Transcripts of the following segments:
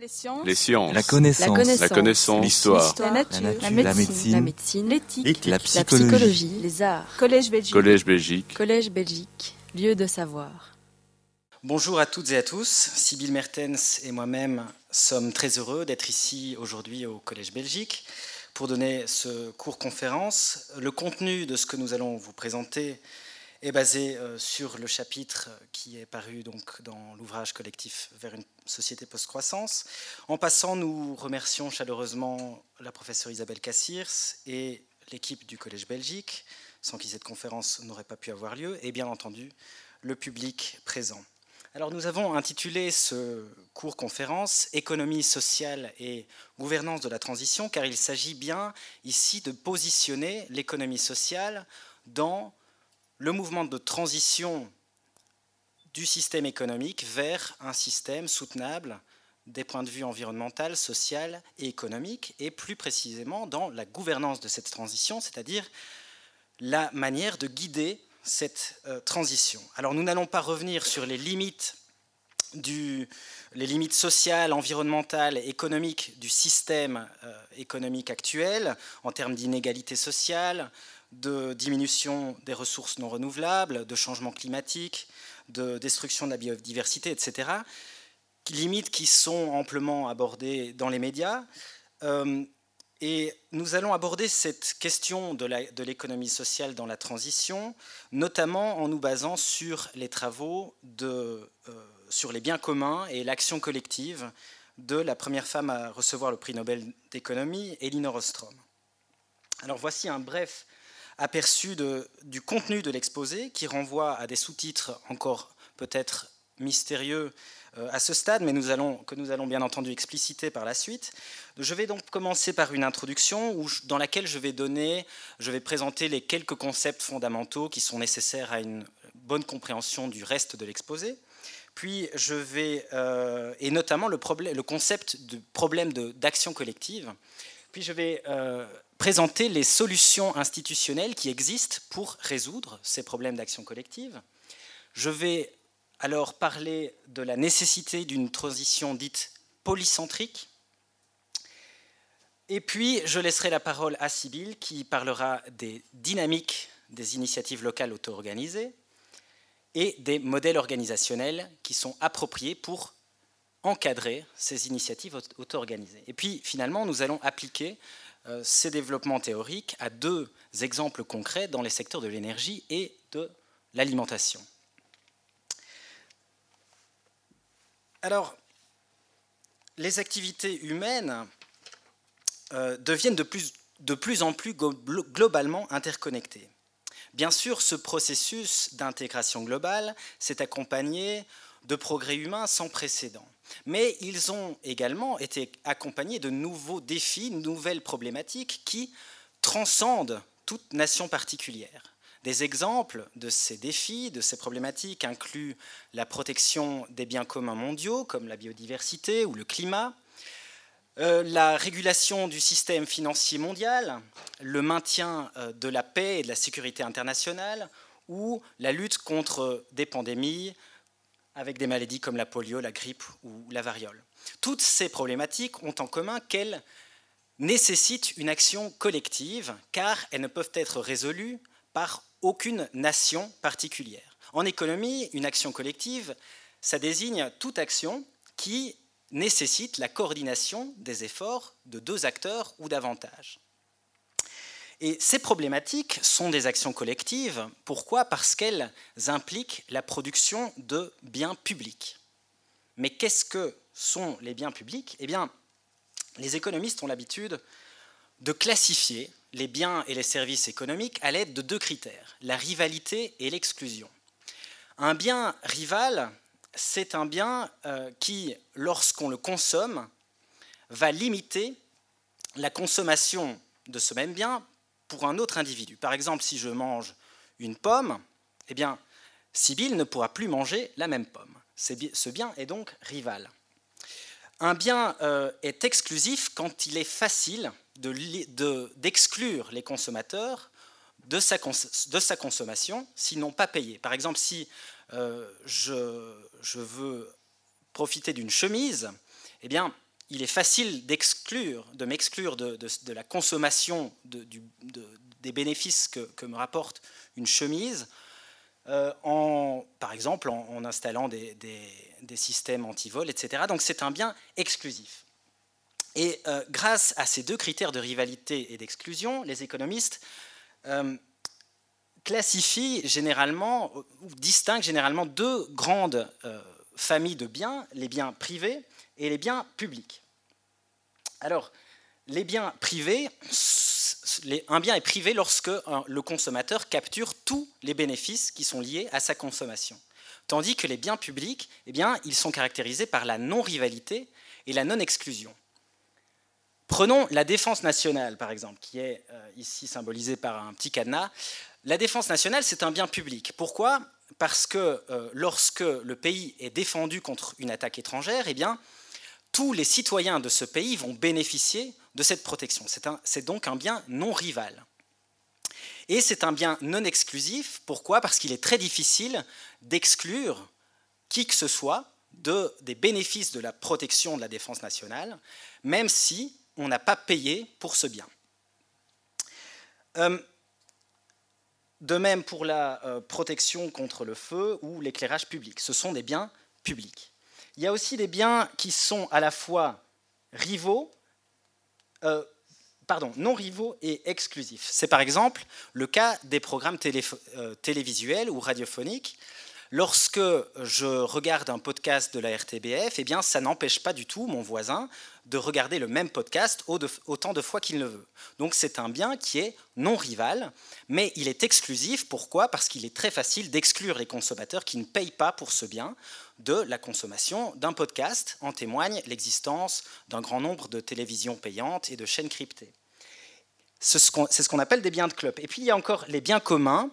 Les sciences. Les sciences. La connaissance. La connaissance. L'histoire. La nature. La nature. La La médecine. L'éthique. La La psychologie. psychologie, les arts. Collège Belgique. Collège Belgique. Collège Belgique, lieu de savoir. Bonjour à toutes et à tous. Sybille Mertens et moi-même sommes très heureux d'être ici aujourd'hui au Collège Belgique pour donner ce cours conférence. Le contenu de ce que nous allons vous présenter est basé euh, sur le chapitre qui est paru donc dans l'ouvrage collectif vers une société post-croissance. En passant, nous remercions chaleureusement la professeure Isabelle Cassirs et l'équipe du Collège Belgique, sans qui cette conférence n'aurait pas pu avoir lieu, et bien entendu le public présent. Alors nous avons intitulé ce cours conférence Économie sociale et gouvernance de la transition car il s'agit bien ici de positionner l'économie sociale dans le mouvement de transition du système économique vers un système soutenable des points de vue environnemental, social et économique, et plus précisément dans la gouvernance de cette transition, c'est-à-dire la manière de guider cette euh, transition. Alors nous n'allons pas revenir sur les limites, sociales, environnementales économiques du système euh, économique actuel en termes d'inégalité sociale, de diminution des ressources non renouvelables, de changement climatique, de destruction de la biodiversité, etc. Limites qui sont amplement abordées dans les médias. Euh, et nous allons aborder cette question de l'économie sociale dans la transition, notamment en nous basant sur les travaux euh, sur les biens communs et l'action collective de la première femme à recevoir le prix Nobel d'économie, Elinor Ostrom. Alors voici un bref aperçu du contenu de l'exposé qui renvoie à des sous-titres encore peut-être mystérieux euh, à ce stade, mais que nous allons bien entendu expliciter par la suite. Je vais donc commencer par une introduction dans laquelle je vais donner, je vais présenter les quelques concepts fondamentaux qui sont nécessaires à une bonne compréhension du reste de l'exposé. Puis je vais, euh, et notamment le, le concept de problème d'action collective. Puis je vais euh, présenter les solutions institutionnelles qui existent pour résoudre ces problèmes d'action collective. Je vais alors parler de la nécessité d'une transition dite polycentrique. Et puis, je laisserai la parole à Sybille qui parlera des dynamiques des initiatives locales auto-organisées et des modèles organisationnels qui sont appropriés pour encadrer ces initiatives auto-organisées. Et puis, finalement, nous allons appliquer euh, ces développements théoriques à deux exemples concrets dans les secteurs de l'énergie et de l'alimentation. Alors, les activités humaines euh, deviennent de plus, de plus en plus globalement interconnectées. Bien sûr, ce processus d'intégration globale s'est accompagné de progrès humains sans précédent. Mais ils ont également été accompagnés de nouveaux défis, nouvelles problématiques qui transcendent toute nation particulière. Des exemples de ces défis, de ces problématiques incluent la protection des biens communs mondiaux, comme la biodiversité ou le climat, euh, la régulation du système financier mondial, le maintien euh, de la paix et de la sécurité internationale, ou la lutte contre des pandémies avec des maladies comme la polio, la grippe ou la variole. Toutes ces problématiques ont en commun qu'elles nécessitent une action collective, car elles ne peuvent être résolues par aucune nation particulière. En économie, une action collective, ça désigne toute action qui nécessite la coordination des efforts de deux acteurs ou davantage. Et ces problématiques sont des actions collectives. Pourquoi? Parce qu'elles impliquent la production de biens publics. Mais qu'est-ce que sont les biens publics? Eh bien, les économistes ont l'habitude de classifier les biens et les services économiques à l'aide de deux critères, la rivalité et l'exclusion. Un bien rival, c'est un bien euh, qui, lorsqu'on le consomme, va limiter la consommation de ce même bien pour un autre individu. Par exemple, si je mange une pomme, eh bien, Sibylle ne pourra plus manger la même pomme. Ce bien est donc rival. Un bien euh, est exclusif quand il est facile d'exclure de, les consommateurs de sa, de sa consommation s'ils n'ont pas payé. Par exemple, si euh, je, je, veux profiter d'une chemise, eh bien, il est facile d'exclure, de m'exclure de, la consommation des bénéfices que, me rapporte une chemise, euh, par exemple en, installant des, systèmes anti-vol, etc. Donc c'est un bien exclusif. Et euh, grâce à ces deux critères de rivalité et d'exclusion, les économistes euh, classifient généralement, ou distinguent généralement deux grandes familles de biens, les biens privés et les biens publics. Alors, les biens privés, un bien est privé lorsque le consommateur capture tous les bénéfices qui sont liés à sa consommation. Tandis que les biens publics, eh bien, ils sont caractérisés par la non-rivalité et la non-exclusion. Prenons la défense nationale, par exemple, qui est euh, ici symbolisée par un petit cadenas. La défense nationale, c'est un bien public. Pourquoi? Parce que euh, lorsque le pays est défendu contre une attaque étrangère, eh bien, tous les citoyens de ce pays vont bénéficier de cette protection. C'est donc un bien non rival. Et c'est un bien non exclusif. Pourquoi? Parce qu'il est très difficile d'exclure qui que ce soit de, des bénéfices de la protection de la défense nationale, même si on n'a pas payé pour ce bien. Euh, de même pour la euh, protection contre le feu ou l'éclairage public. Ce sont des biens publics. Il y a aussi des biens qui sont à la fois rivaux, euh, pardon, non rivaux et exclusifs. C'est par exemple le cas des programmes euh, télévisuels ou radiophoniques Lorsque je regarde un podcast de la RTBF, eh bien, ça n'empêche pas du tout mon voisin de regarder le même podcast autant de fois qu'il le veut. Donc c'est un bien qui est non rival, mais il est exclusif. Pourquoi? Parce qu'il est très facile d'exclure les consommateurs qui ne payent pas pour ce bien de la consommation d'un podcast. En témoigne l'existence d'un grand nombre de télévisions payantes et de chaînes cryptées. C'est ce qu'on appelle des biens de club. Et puis il y a encore les biens communs.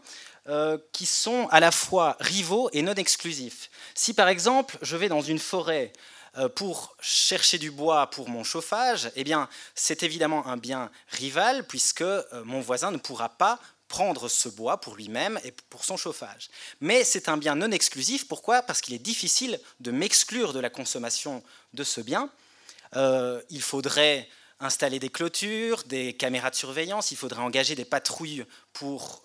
Euh, qui sont à la fois rivaux et non exclusifs. Si par exemple je vais dans une forêt euh, pour chercher du bois pour mon chauffage, eh bien c'est évidemment un bien rival puisque euh, mon voisin ne pourra pas prendre ce bois pour lui-même et pour son chauffage. Mais c'est un bien non exclusif. Pourquoi? Parce qu'il est difficile de m'exclure de la consommation de ce bien. il faudrait installer des clôtures, des caméras de surveillance, il faudrait engager des patrouilles pour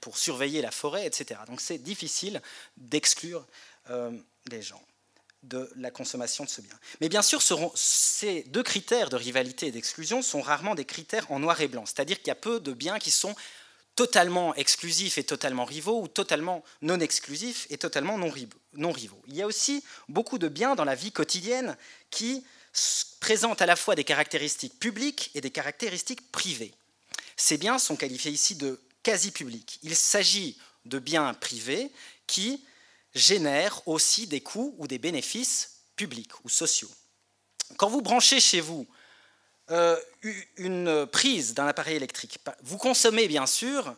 pour surveiller la forêt, etc. Donc c'est difficile d'exclure euh, les gens de la consommation de ce bien. Mais bien sûr, ces deux critères de rivalité et d'exclusion sont rarement des critères en noir et blanc, c'est-à-dire qu'il y a peu de biens qui sont totalement exclusifs et totalement rivaux, ou totalement non exclusifs et totalement non rivaux. Il y a aussi beaucoup de biens dans la vie quotidienne qui présentent à la fois des caractéristiques publiques et des caractéristiques privées. Ces biens sont qualifiés ici de quasi public. Il s'agit de biens privés qui génèrent aussi des coûts ou des bénéfices publics ou sociaux. Quand vous branchez chez vous euh, une prise d'un appareil électrique, vous consommez bien sûr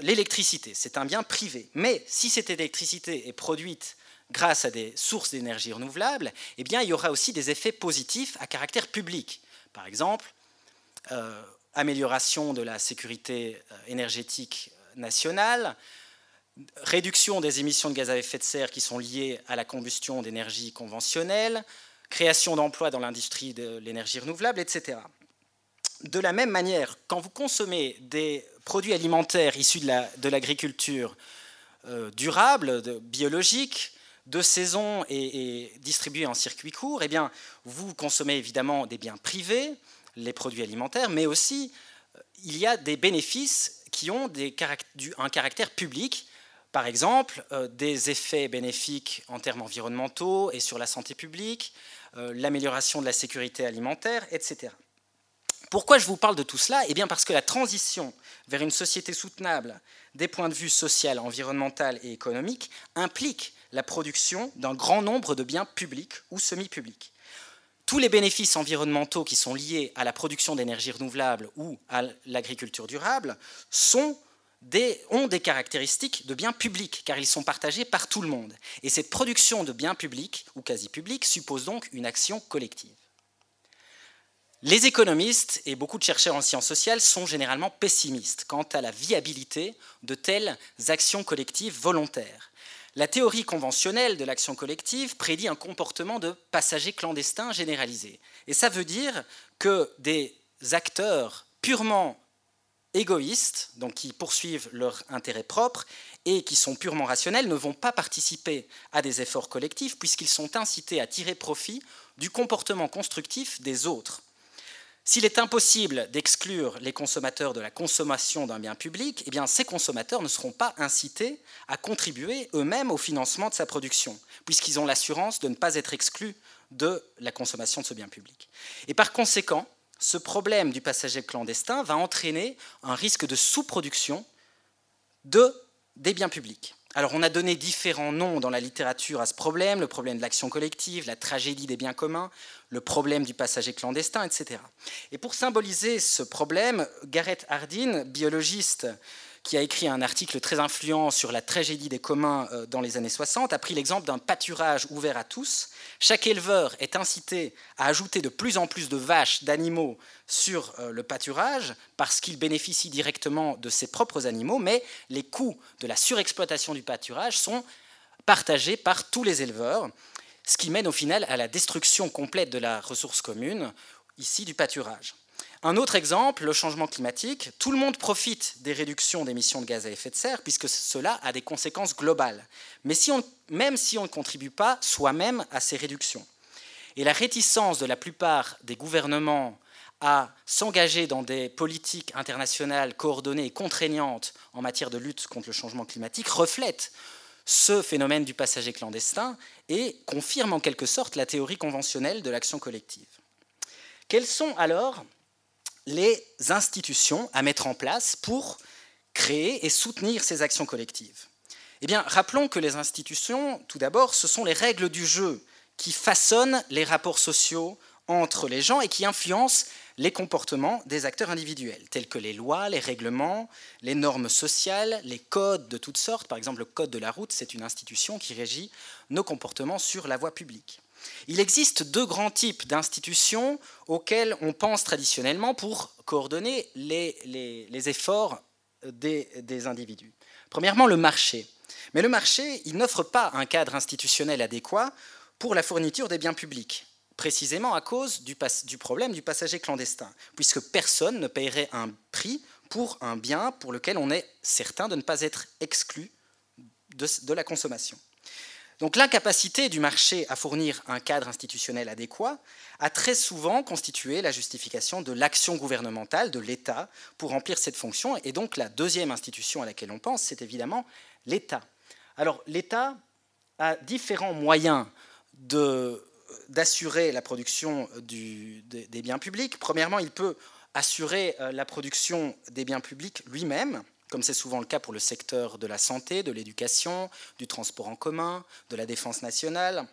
l'électricité, c'est un bien privé. Mais si cette électricité est produite grâce à des sources d'énergie renouvelables, eh bien, il y aura aussi des effets positifs à caractère public. Par exemple, euh, amélioration de la sécurité euh, énergétique nationale, réduction des émissions de gaz à effet de serre qui sont liées à la combustion d'énergie conventionnelle, création d'emplois dans l'industrie de l'énergie renouvelable, etc. De la même manière, quand vous consommez des produits alimentaires issus de l'agriculture euh, durable, biologique, de saison et, et, distribués en circuit court, eh bien, vous consommez évidemment des biens privés, les produits alimentaires, mais aussi euh, il y a des bénéfices qui ont un caractère public, par exemple euh, des effets bénéfiques en termes environnementaux et sur la santé publique, l'amélioration de la sécurité alimentaire, etc. Pourquoi je vous parle de tout cela? Eh bien parce que la transition vers une société soutenable des points de vue social, environnemental et économique implique la production d'un grand nombre de biens publics ou semi-publics tous les bénéfices environnementaux qui sont liés à la production d'énergie renouvelable ou à l'agriculture durable sont ont des caractéristiques de biens publics, car ils sont partagés par tout le monde. Et cette production de biens publics ou quasi publics suppose donc une action collective. Les économistes et beaucoup de chercheurs en sciences sociales sont généralement pessimistes quant à la viabilité de telles actions collectives volontaires. La théorie conventionnelle de l'action collective prédit un comportement de passagers clandestins généralisé. Et ça veut dire que des acteurs purement égoïstes, donc qui poursuivent leur intérêt propre et qui sont purement rationnels, ne vont pas participer à des efforts collectifs puisqu'ils sont incités à tirer profit du comportement constructif des autres. S'il est impossible d'exclure les consommateurs de la consommation d'un bien public, eh ces consommateurs ne seront pas incités à contribuer eux-mêmes au financement de sa production, puisqu'ils ont l'assurance de ne pas être exclus de la consommation de ce bien public. Et par conséquent, ce problème du passager clandestin va entraîner un risque de sous-production de, des biens publics. Alors on a donné différents noms dans la littérature à ce problème, le problème de l'action collective, la tragédie des biens communs, le problème du passager clandestin, etc. Et pour symboliser ce problème, Gareth Hardin, biologiste qui a écrit un article très influent sur la tragédie des communs euh, dans les années 60, a pris l'exemple d'un pâturage ouvert à tous. Chaque éleveur est incité à ajouter de plus en plus de vaches, d'animaux sur euh, le pâturage parce qu'il bénéficie directement de ses propres animaux, mais les coûts de la surexploitation du pâturage sont partagés par tous les éleveurs, ce qui mène au final à la destruction complète de la ressource commune, ici du pâturage. Un autre exemple, le changement climatique. Tout le monde profite des réductions d'émissions de gaz à effet de serre puisque cela a des conséquences globales. Mais même si on ne contribue pas soi-même à ces réductions. Et la réticence de la plupart des gouvernements à s'engager dans des politiques internationales coordonnées et contraignantes en matière de lutte contre le changement climatique reflète ce phénomène du passager clandestin et confirme en quelque sorte la théorie conventionnelle de l'action collective. Quelles sont alors les institutions à mettre en place pour créer et soutenir ces actions collectives Eh bien, rappelons que les institutions, tout d'abord, ce sont les règles du jeu qui façonnent les rapports sociaux entre les gens et qui influencent les comportements des acteurs individuels, tels que les lois, les règlements, les normes sociales, les codes de toutes sortes. Par exemple, le code de la route, c'est une institution qui régit nos comportements sur la voie publique. Il existe deux grands types d'institutions auxquelles on pense traditionnellement pour coordonner les, efforts des, individus. Premièrement, le marché. Mais le marché, il n'offre pas un cadre institutionnel adéquat pour la fourniture des biens publics, précisément à cause du, problème du passager clandestin, puisque personne ne paierait un prix pour un bien pour lequel on est certain de ne pas être exclu de la consommation. Donc l'incapacité du marché à fournir un cadre institutionnel adéquat a très souvent constitué la justification de l'action gouvernementale, de l'État, pour remplir cette fonction. Et donc la deuxième institution à laquelle on pense, c'est évidemment l'État. Alors l'État a différents moyens d'assurer la production des biens publics. Premièrement, il peut assurer euh, la production des biens publics lui-même comme c'est souvent le cas pour le secteur de la santé, de l'éducation, du transport en commun, de la défense nationale,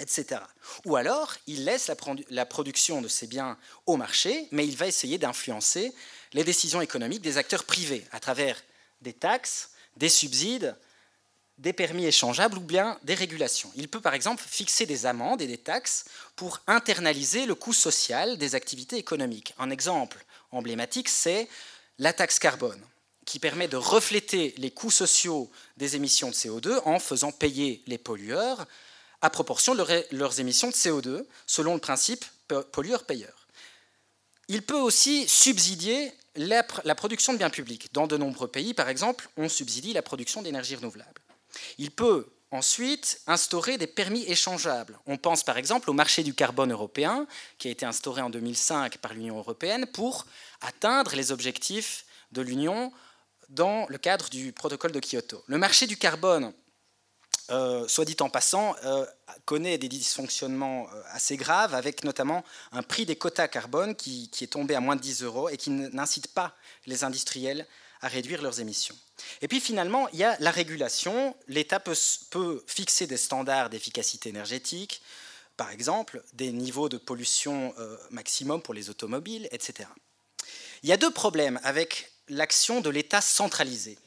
etc. Ou alors, il laisse la, production de ces biens au marché, mais il va essayer d'influencer les décisions économiques des acteurs privés à travers des taxes, des subsides, des permis échangeables ou bien des régulations. Il peut par exemple fixer des amendes et des taxes pour internaliser le coût social des activités économiques. Un exemple emblématique, c'est la taxe carbone qui permet de refléter les coûts sociaux des émissions de CO2 en faisant payer les pollueurs à proportion de leurs émissions de CO2, selon le principe pollueur-payeur. Il peut aussi subsidier la, production de biens publics. Dans de nombreux pays, par exemple, on subsidie la production d'énergie renouvelable. Il peut ensuite instaurer des permis échangeables. On pense par exemple au marché du carbone européen, qui a été instauré en 2005 par l'Union européenne pour atteindre les objectifs de l'Union dans le cadre du protocole de Kyoto. Le marché du carbone, euh, soit dit en passant, euh, connaît des dysfonctionnements euh, assez graves, avec notamment un prix des quotas carbone qui, est tombé à moins de 10 euros et qui n'incite pas les industriels à réduire leurs émissions. Et puis finalement, il y a la régulation. L'État peut, fixer des standards d'efficacité énergétique, par exemple des niveaux de pollution maximum pour les automobiles, etc. Il y a deux problèmes avec l'action de l'État centralisé.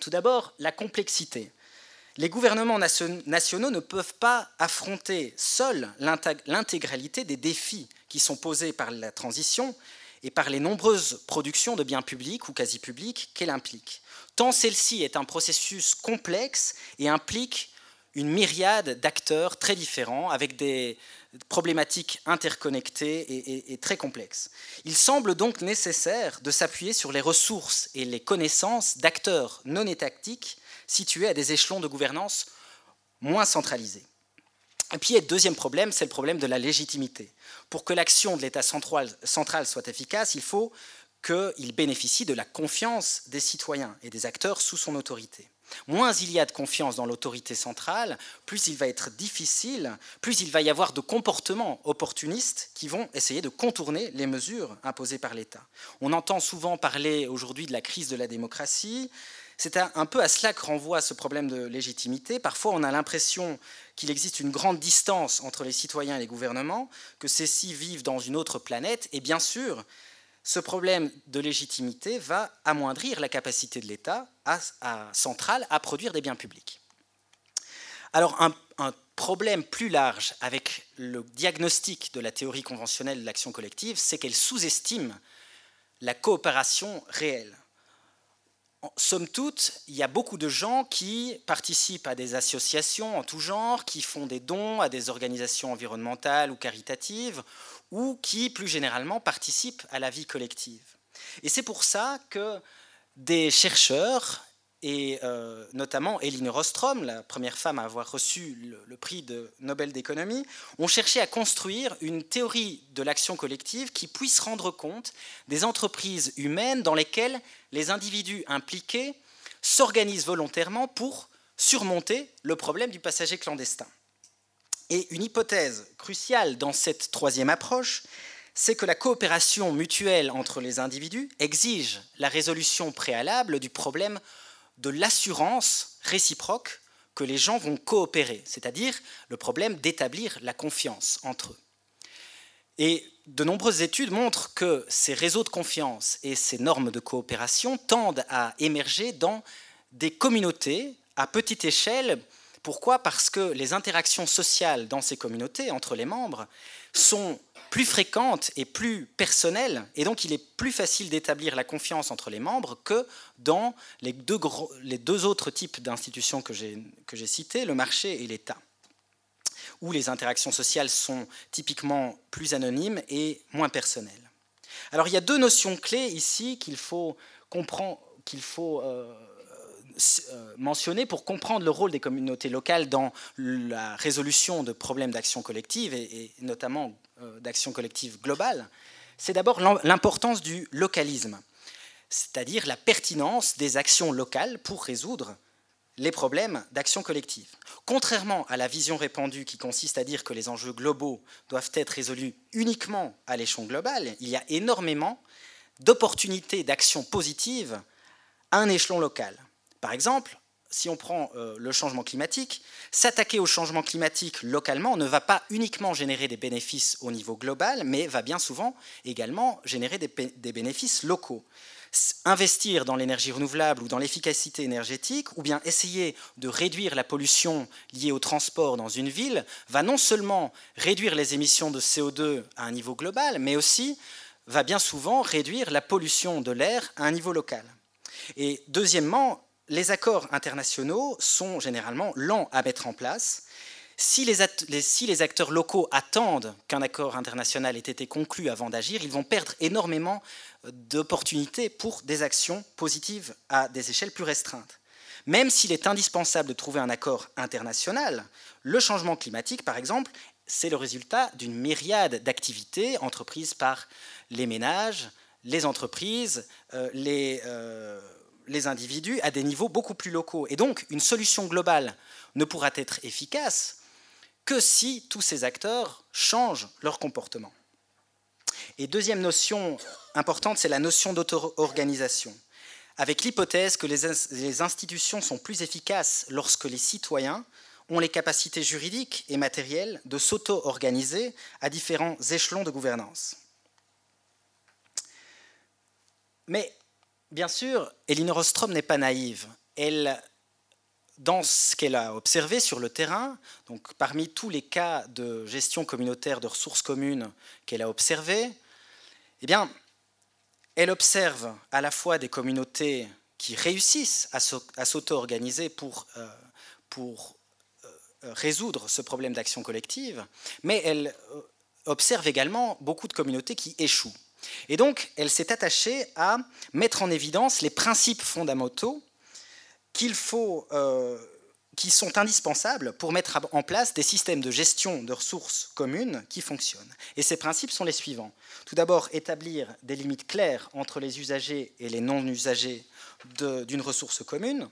Tout d'abord, la complexité. Les gouvernements nationaux ne peuvent pas affronter seuls l'intégralité des défis qui sont posés par la transition et par les nombreuses productions de biens publics ou quasi publics qu'elle implique. Tant celle-ci est un processus complexe et implique une myriade d'acteurs très différents avec des problématiques interconnectées et, très complexes. Il semble donc nécessaire de s'appuyer sur les ressources et les connaissances d'acteurs non étatiques situés à des échelons de gouvernance moins centralisés. Et puis, deuxième problème, c'est le problème de la légitimité. Pour que l'action de l'État central soit efficace, il faut qu'il bénéficie de la confiance des citoyens et des acteurs sous son autorité. Moins il y a de confiance dans l'autorité centrale, plus il va être difficile, plus il va y avoir de comportements opportunistes qui vont essayer de contourner les mesures imposées par l'État. On entend souvent parler aujourd'hui de la crise de la démocratie. C'est un peu à cela que renvoie ce problème de légitimité. Parfois, on a l'impression qu'il existe une grande distance entre les citoyens et les gouvernements, que ceux-ci vivent dans une autre planète. Et bien sûr, ce problème de légitimité va amoindrir la capacité de l'État central à produire des biens publics. Alors un, problème plus large avec le diagnostic de la théorie conventionnelle de l'action collective, c'est qu'elle sous-estime la coopération réelle. somme toute, il y a beaucoup de gens qui participent à des associations en tout genre, qui font des dons à des organisations environnementales ou caritatives, ou qui, plus généralement, participent à la vie collective. Et c'est pour ça que des chercheurs, et euh, notamment Eline Rostrom, la première femme à avoir reçu le, prix de Nobel d'économie, ont cherché à construire une théorie de l'action collective qui puisse rendre compte des entreprises humaines dans lesquelles les individus impliqués s'organisent volontairement pour surmonter le problème du passager clandestin. Et une hypothèse cruciale dans cette troisième approche, c'est que la coopération mutuelle entre les individus exige la résolution préalable du problème de l'assurance réciproque que les gens vont coopérer, c'est-à-dire le problème d'établir la confiance entre eux. Et de nombreuses études montrent que ces réseaux de confiance et ces normes de coopération tendent à émerger dans des communautés à petite échelle pourquoi? Parce que les interactions sociales dans ces communautés, entre les membres, sont plus fréquentes et plus personnelles, et donc il est plus facile d'établir la confiance entre les membres que dans les deux, autres types d'institutions que j'ai cités, le marché et l'État, où les interactions sociales sont typiquement plus anonymes et moins personnelles. Alors il y a deux notions clés ici qu'il faut comprendre, qu'il faut euh, euh, mentionner pour comprendre le rôle des communautés locales dans la résolution de problèmes d'action collective et, notamment euh, d'action collective globale, c'est d'abord l'importance du localisme, c'est-à-dire la pertinence des actions locales pour résoudre les problèmes d'action collective. Contrairement à la vision répandue qui consiste à dire que les enjeux globaux doivent être résolus uniquement à l'échelon global, il y a énormément d'opportunités d'action positive à un échelon local. Par exemple, si on prend euh, le changement climatique, s'attaquer au changement climatique localement ne va pas uniquement générer des bénéfices au niveau global, mais va bien souvent également générer des, des bénéfices locaux. Investir dans l'énergie renouvelable ou dans l'efficacité énergétique, ou bien essayer de réduire la pollution liée au transport dans une ville, va non seulement réduire les émissions de CO2 à un niveau global, mais aussi va bien souvent réduire la pollution de l'air à un niveau local. Et deuxièmement, les accords internationaux sont généralement lents à mettre en place. Si les, acteurs locaux attendent qu'un accord international ait été conclu avant d'agir, ils vont perdre énormément d'opportunités pour des actions positives à des échelles plus restreintes. Même s'il est indispensable de trouver un accord international, le changement climatique, par exemple, c'est le résultat d'une myriade d'activités entreprises par les ménages, les entreprises, euh, les, euh, les individus à des niveaux beaucoup plus locaux. Et donc, une solution globale ne pourra être efficace que si tous ces acteurs changent leur comportement. Et deuxième notion importante, c'est la notion d'auto-organisation, avec l'hypothèse que les institutions sont plus efficaces lorsque les citoyens ont les capacités juridiques et matérielles de s'auto-organiser à différents échelons de gouvernance. Mais Bien sûr, Eline Rostrom n'est pas naïve. Elle, dans ce qu'elle a observé sur le terrain, donc parmi tous les cas de gestion communautaire de ressources communes qu'elle a observés, eh bien, Elle observe à la fois des communautés qui réussissent à s'auto-organiser pour, euh, pour euh, résoudre ce problème d'action collective, mais elle euh, observe également beaucoup de communautés qui échouent. Et donc, elle s'est attachée à mettre en évidence les principes fondamentaux qu'il faut, euh, qui sont indispensables pour mettre en place des systèmes de gestion de ressources communes qui fonctionnent. Et ces principes sont les suivants. Tout d'abord, établir des limites claires entre les usagers et les non-usagers d'une ressource commune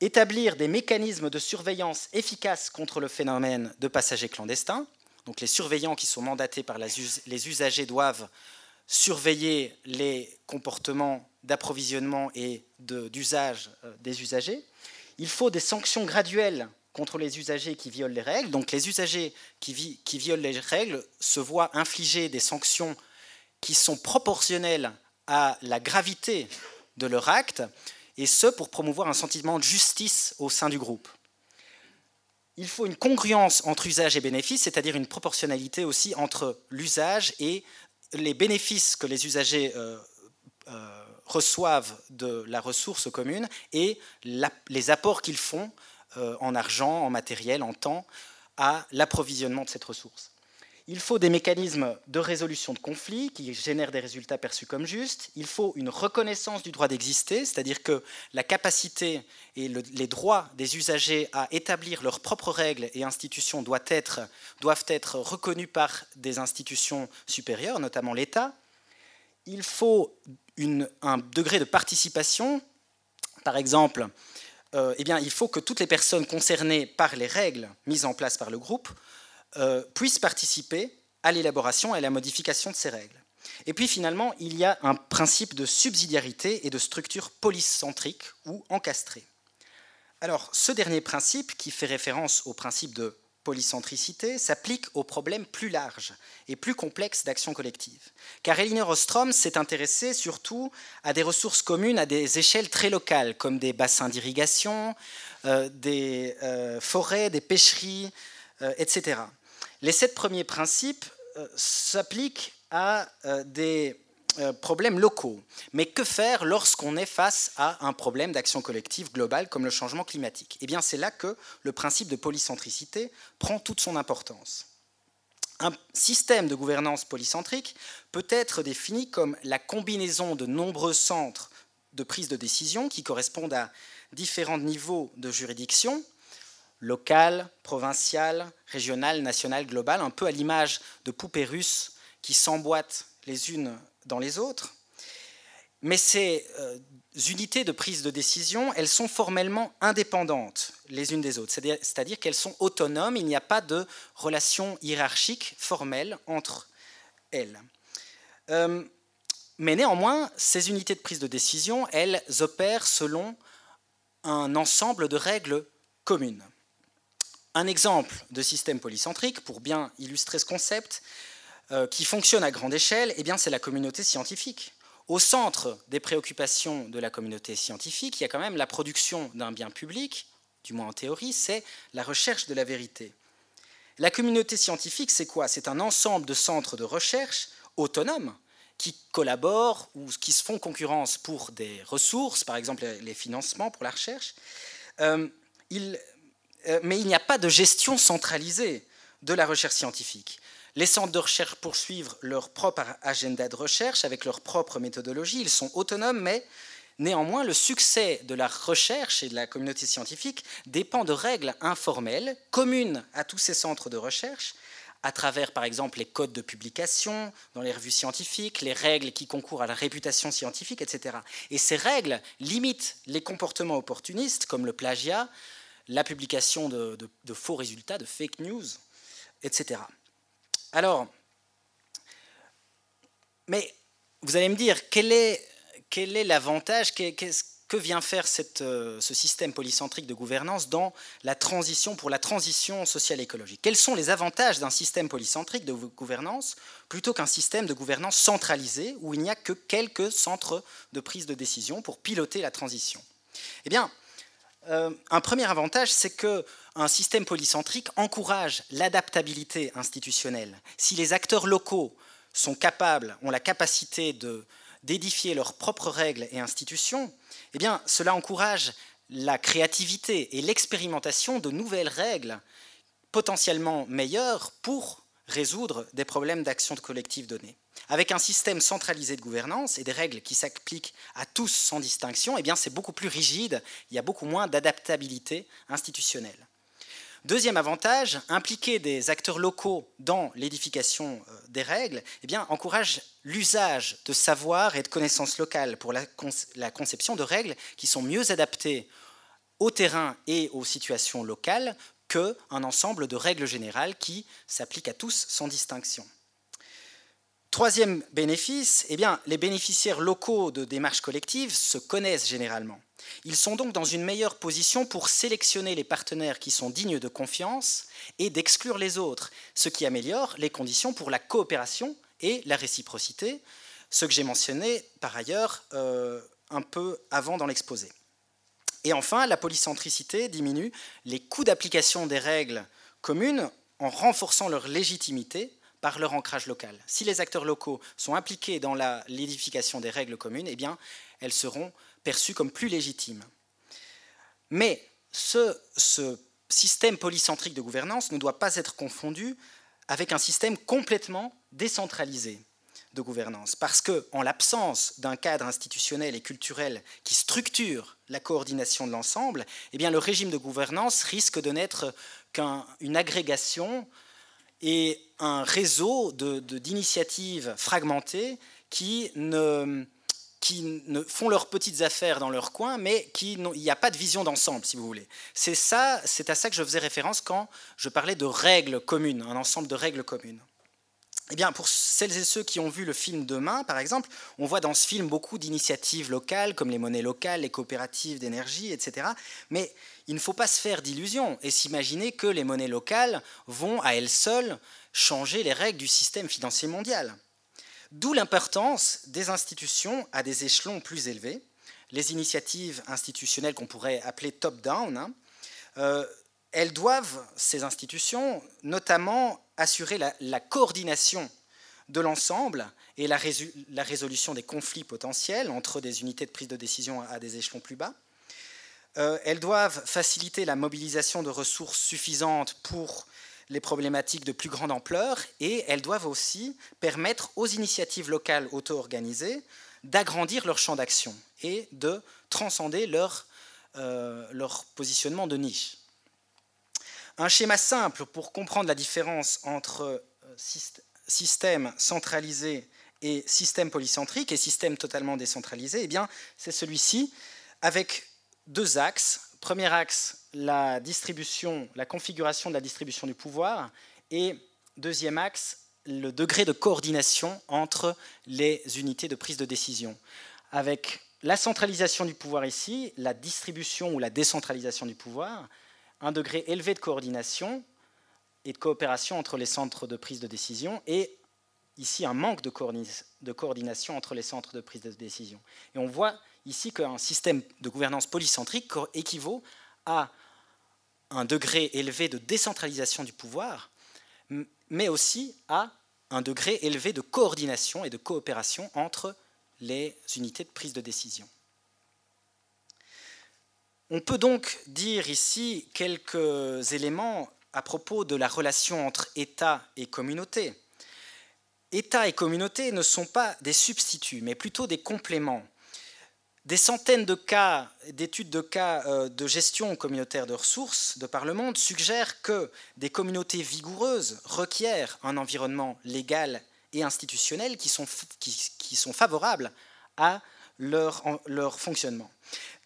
établir des mécanismes de surveillance efficaces contre le phénomène de passagers clandestins. Donc les surveillants qui sont mandatés par les usagers doivent surveiller les comportements d'approvisionnement et d'usage euh, des usagers. Il faut des sanctions graduelles contre les usagers qui violent les règles. Donc les usagers qui, qui violent les règles se voient infliger des sanctions qui sont proportionnelles à la gravité de leur acte et ce pour promouvoir un sentiment de justice au sein du groupe. Il faut une congruence entre usage et bénéfice, c'est-à-dire une proportionnalité aussi entre l'usage et les bénéfices que les usagers euh, euh, reçoivent de la ressource commune et les apports qu'ils font euh, en argent, en matériel, en temps à l'approvisionnement de cette ressource. Il faut des mécanismes de résolution de conflits qui génèrent des résultats perçus comme justes. Il faut une reconnaissance du droit d'exister, c'est-à-dire que la capacité et les droits des usagers à établir leurs propres règles et institutions doivent être, reconnus par des institutions supérieures, notamment l'État. Il faut un degré de participation. Par exemple, euh, eh il faut que toutes les personnes concernées par les règles mises en place par le groupe euh, puissent participer à l'élaboration et à la modification de ces règles. Et puis finalement, il y a un principe de subsidiarité et de structure polycentrique ou encastrée. Alors, ce dernier principe, qui fait référence au principe de polycentricité, s'applique aux problèmes plus larges et plus complexes d'action collective. Car Elinor Ostrom s'est intéressée surtout à des ressources communes à des échelles très locales, comme des bassins d'irrigation, euh, des euh, forêts, des pêcheries, etc. Les sept premiers principes euh, s'appliquent à euh, des euh, problèmes locaux. Mais que faire lorsqu'on est face à un problème d'action collective globale comme le changement climatique? Eh bien, c'est là que le principe de polycentricité prend toute son importance. Un système de gouvernance polycentrique peut être défini comme la combinaison de nombreux centres de prise de décision qui correspondent à différents niveaux de juridiction, locale, provinciale, régionale, nationale, globale, un peu à l'image de poupées russes qui s'emboîtent les unes dans les autres. Mais ces euh, unités de prise de décision, elles sont formellement indépendantes les unes des autres, c'est-à-dire qu'elles sont autonomes, il n'y a pas de relation hiérarchique formelle entre elles. Euh, mais néanmoins, ces unités de prise de décision, elles opèrent selon un ensemble de règles communes. Un exemple de système polycentrique, pour bien illustrer ce concept, euh, qui fonctionne à grande échelle, eh c'est la communauté scientifique. Au centre des préoccupations de la communauté scientifique, il y a quand même la production d'un bien public, du moins en théorie, c'est la recherche de la vérité. La communauté scientifique, c'est quoi? C'est un ensemble de centres de recherche autonomes qui collaborent ou qui se font concurrence pour des ressources, par exemple les financements pour la recherche. Euh, euh, mais il n'y a pas de gestion centralisée de la recherche scientifique. Les centres de recherche poursuivent leur propre agenda de recherche avec leur propre méthodologie. Ils sont autonomes, mais néanmoins, le succès de la recherche et de la communauté scientifique dépend de règles informelles, communes à tous ces centres de recherche, à travers, par exemple, les codes de publication dans les revues scientifiques, les règles qui concourent à la réputation scientifique, etc. Et ces règles limitent les comportements opportunistes, comme le plagiat, la publication de, faux résultats, de fake news, etc. Alors, mais vous allez me dire, quel est l'avantage, que vient faire euh, ce système polycentrique de gouvernance dans la transition pour la transition sociale et écologique? Quels sont les avantages d'un système polycentrique de gouvernance plutôt qu'un système de gouvernance centralisé où il n'y a que quelques centres de prise de décision pour piloter la transition? Eh bien, euh, un premier avantage, c'est qu'un système polycentrique encourage l'adaptabilité institutionnelle. Si les acteurs locaux sont capables, ont la capacité d'édifier leurs propres règles et institutions, eh bien, cela encourage la créativité et l'expérimentation de nouvelles règles potentiellement meilleures pour résoudre des problèmes d'action collective donnés. Avec un système centralisé de gouvernance et des règles qui s'appliquent à tous sans distinction, eh c'est beaucoup plus rigide, il y a beaucoup moins d'adaptabilité institutionnelle. Deuxième avantage, impliquer des acteurs locaux dans l'édification euh, des règles eh encourage l'usage de savoir et de connaissances locales pour la, conception de règles qui sont mieux adaptées au terrain et aux situations locales qu'un ensemble de règles générales qui s'appliquent à tous sans distinction. Troisième bénéfice, eh les bénéficiaires locaux de démarches collectives se connaissent généralement. Ils sont donc dans une meilleure position pour sélectionner les partenaires qui sont dignes de confiance et d'exclure les autres, ce qui améliore les conditions pour la coopération et la réciprocité, ce que j'ai mentionné par ailleurs euh, un peu avant dans l'exposé. Et enfin, la polycentricité diminue les coûts d'application des règles communes en renforçant leur légitimité par leur ancrage local. Si les acteurs locaux sont impliqués dans l'édification des règles communes, eh elles seront perçues comme plus légitimes. Mais ce, système polycentrique de gouvernance ne doit pas être confondu avec un système complètement décentralisé de gouvernance. Parce que, en l'absence d'un cadre institutionnel et culturel qui structure la coordination de l'ensemble, eh le régime de gouvernance risque de n'être qu'une agrégation et un réseau d'initiatives fragmentées qui ne, qui ne font leurs petites affaires dans leur coin, mais qui il n'y a pas de vision d'ensemble, si vous voulez. C'est ça, c'est à ça que je faisais référence quand je parlais de règles communes, un ensemble de règles communes. Eh bien, pour celles et ceux qui ont vu le film Demain, par exemple, on voit dans ce film beaucoup d'initiatives locales, comme les monnaies locales, les coopératives d'énergie, etc. Mais il ne faut pas se faire d'illusions et s'imaginer que les monnaies locales vont à elles seules changer les règles du système financier mondial. D'où l'importance des institutions à des échelons plus élevés, les initiatives institutionnelles qu'on pourrait appeler top-down. Hein, euh, elles doivent, ces institutions, notamment assurer la, coordination de l'ensemble et la, résolution des conflits potentiels entre des unités de prise de décision à des échelons plus bas. Euh, elles doivent faciliter la mobilisation de ressources suffisantes pour les problématiques de plus grande ampleur et elles doivent aussi permettre aux initiatives locales auto-organisées d'agrandir leur champ d'action et de transcender leur, euh, positionnement de niche. Un schéma simple pour comprendre la différence entre euh, système centralisé et système polycentrique et système totalement décentralisé, eh c'est celui-ci, avec deux axes. Premier axe, la distribution, la configuration de la distribution du pouvoir, et deuxième axe, le degré de coordination entre les unités de prise de décision. Avec la centralisation du pouvoir ici, la distribution ou la décentralisation du pouvoir, un degré élevé de coordination et de coopération entre les centres de prise de décision et ici un manque de, coordination entre les centres de prise de décision. Et on voit ici qu'un système de gouvernance polycentrique équivaut à un degré élevé de décentralisation du pouvoir, mais aussi à un degré élevé de coordination et de coopération entre les unités de prise de décision. On peut donc dire ici quelques éléments à propos de la relation entre État et communauté. État et communauté ne sont pas des substituts, mais plutôt des compléments. Des centaines de cas, d'études de cas euh, de gestion communautaire de ressources de par le monde suggèrent que des communautés vigoureuses requièrent un environnement légal et institutionnel qui sont, qui, favorables à leur, leur fonctionnement.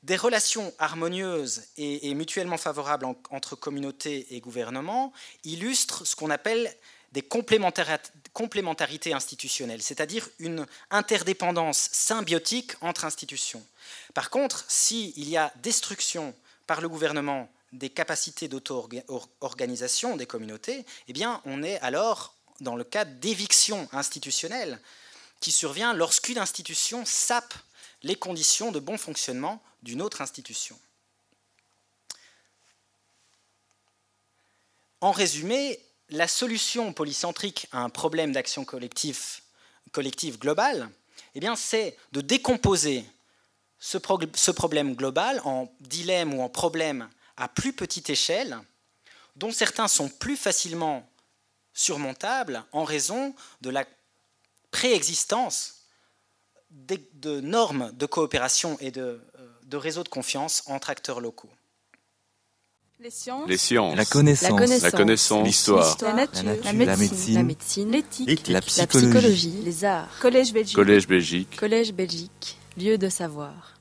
Des relations harmonieuses et, mutuellement favorables entre communautés et gouvernements illustrent ce qu'on appelle des complémentarités institutionnelles, c'est-à-dire une interdépendance symbiotique entre institutions. Par contre, s'il y a destruction par le gouvernement des capacités d'auto-organisation des communautés, eh on est alors dans le cas d'éviction institutionnelle qui survient lorsqu'une institution sape les conditions de bon fonctionnement d'une autre institution. En résumé, la solution polycentrique à un problème d'action collective, globale eh c'est de décomposer ce, ce problème global en dilemme ou en problème à plus petite échelle, dont certains sont plus facilement surmontables en raison de la préexistence de normes de coopération et de, euh, de réseaux de confiance entre acteurs locaux. Les sciences, la connaissance, la connaissance, l'histoire, la, nature, la médecine, l'éthique, la, psychologie, les arts, Collège Belgique, Collège Belgique, Collège Belgique, lieu de savoir.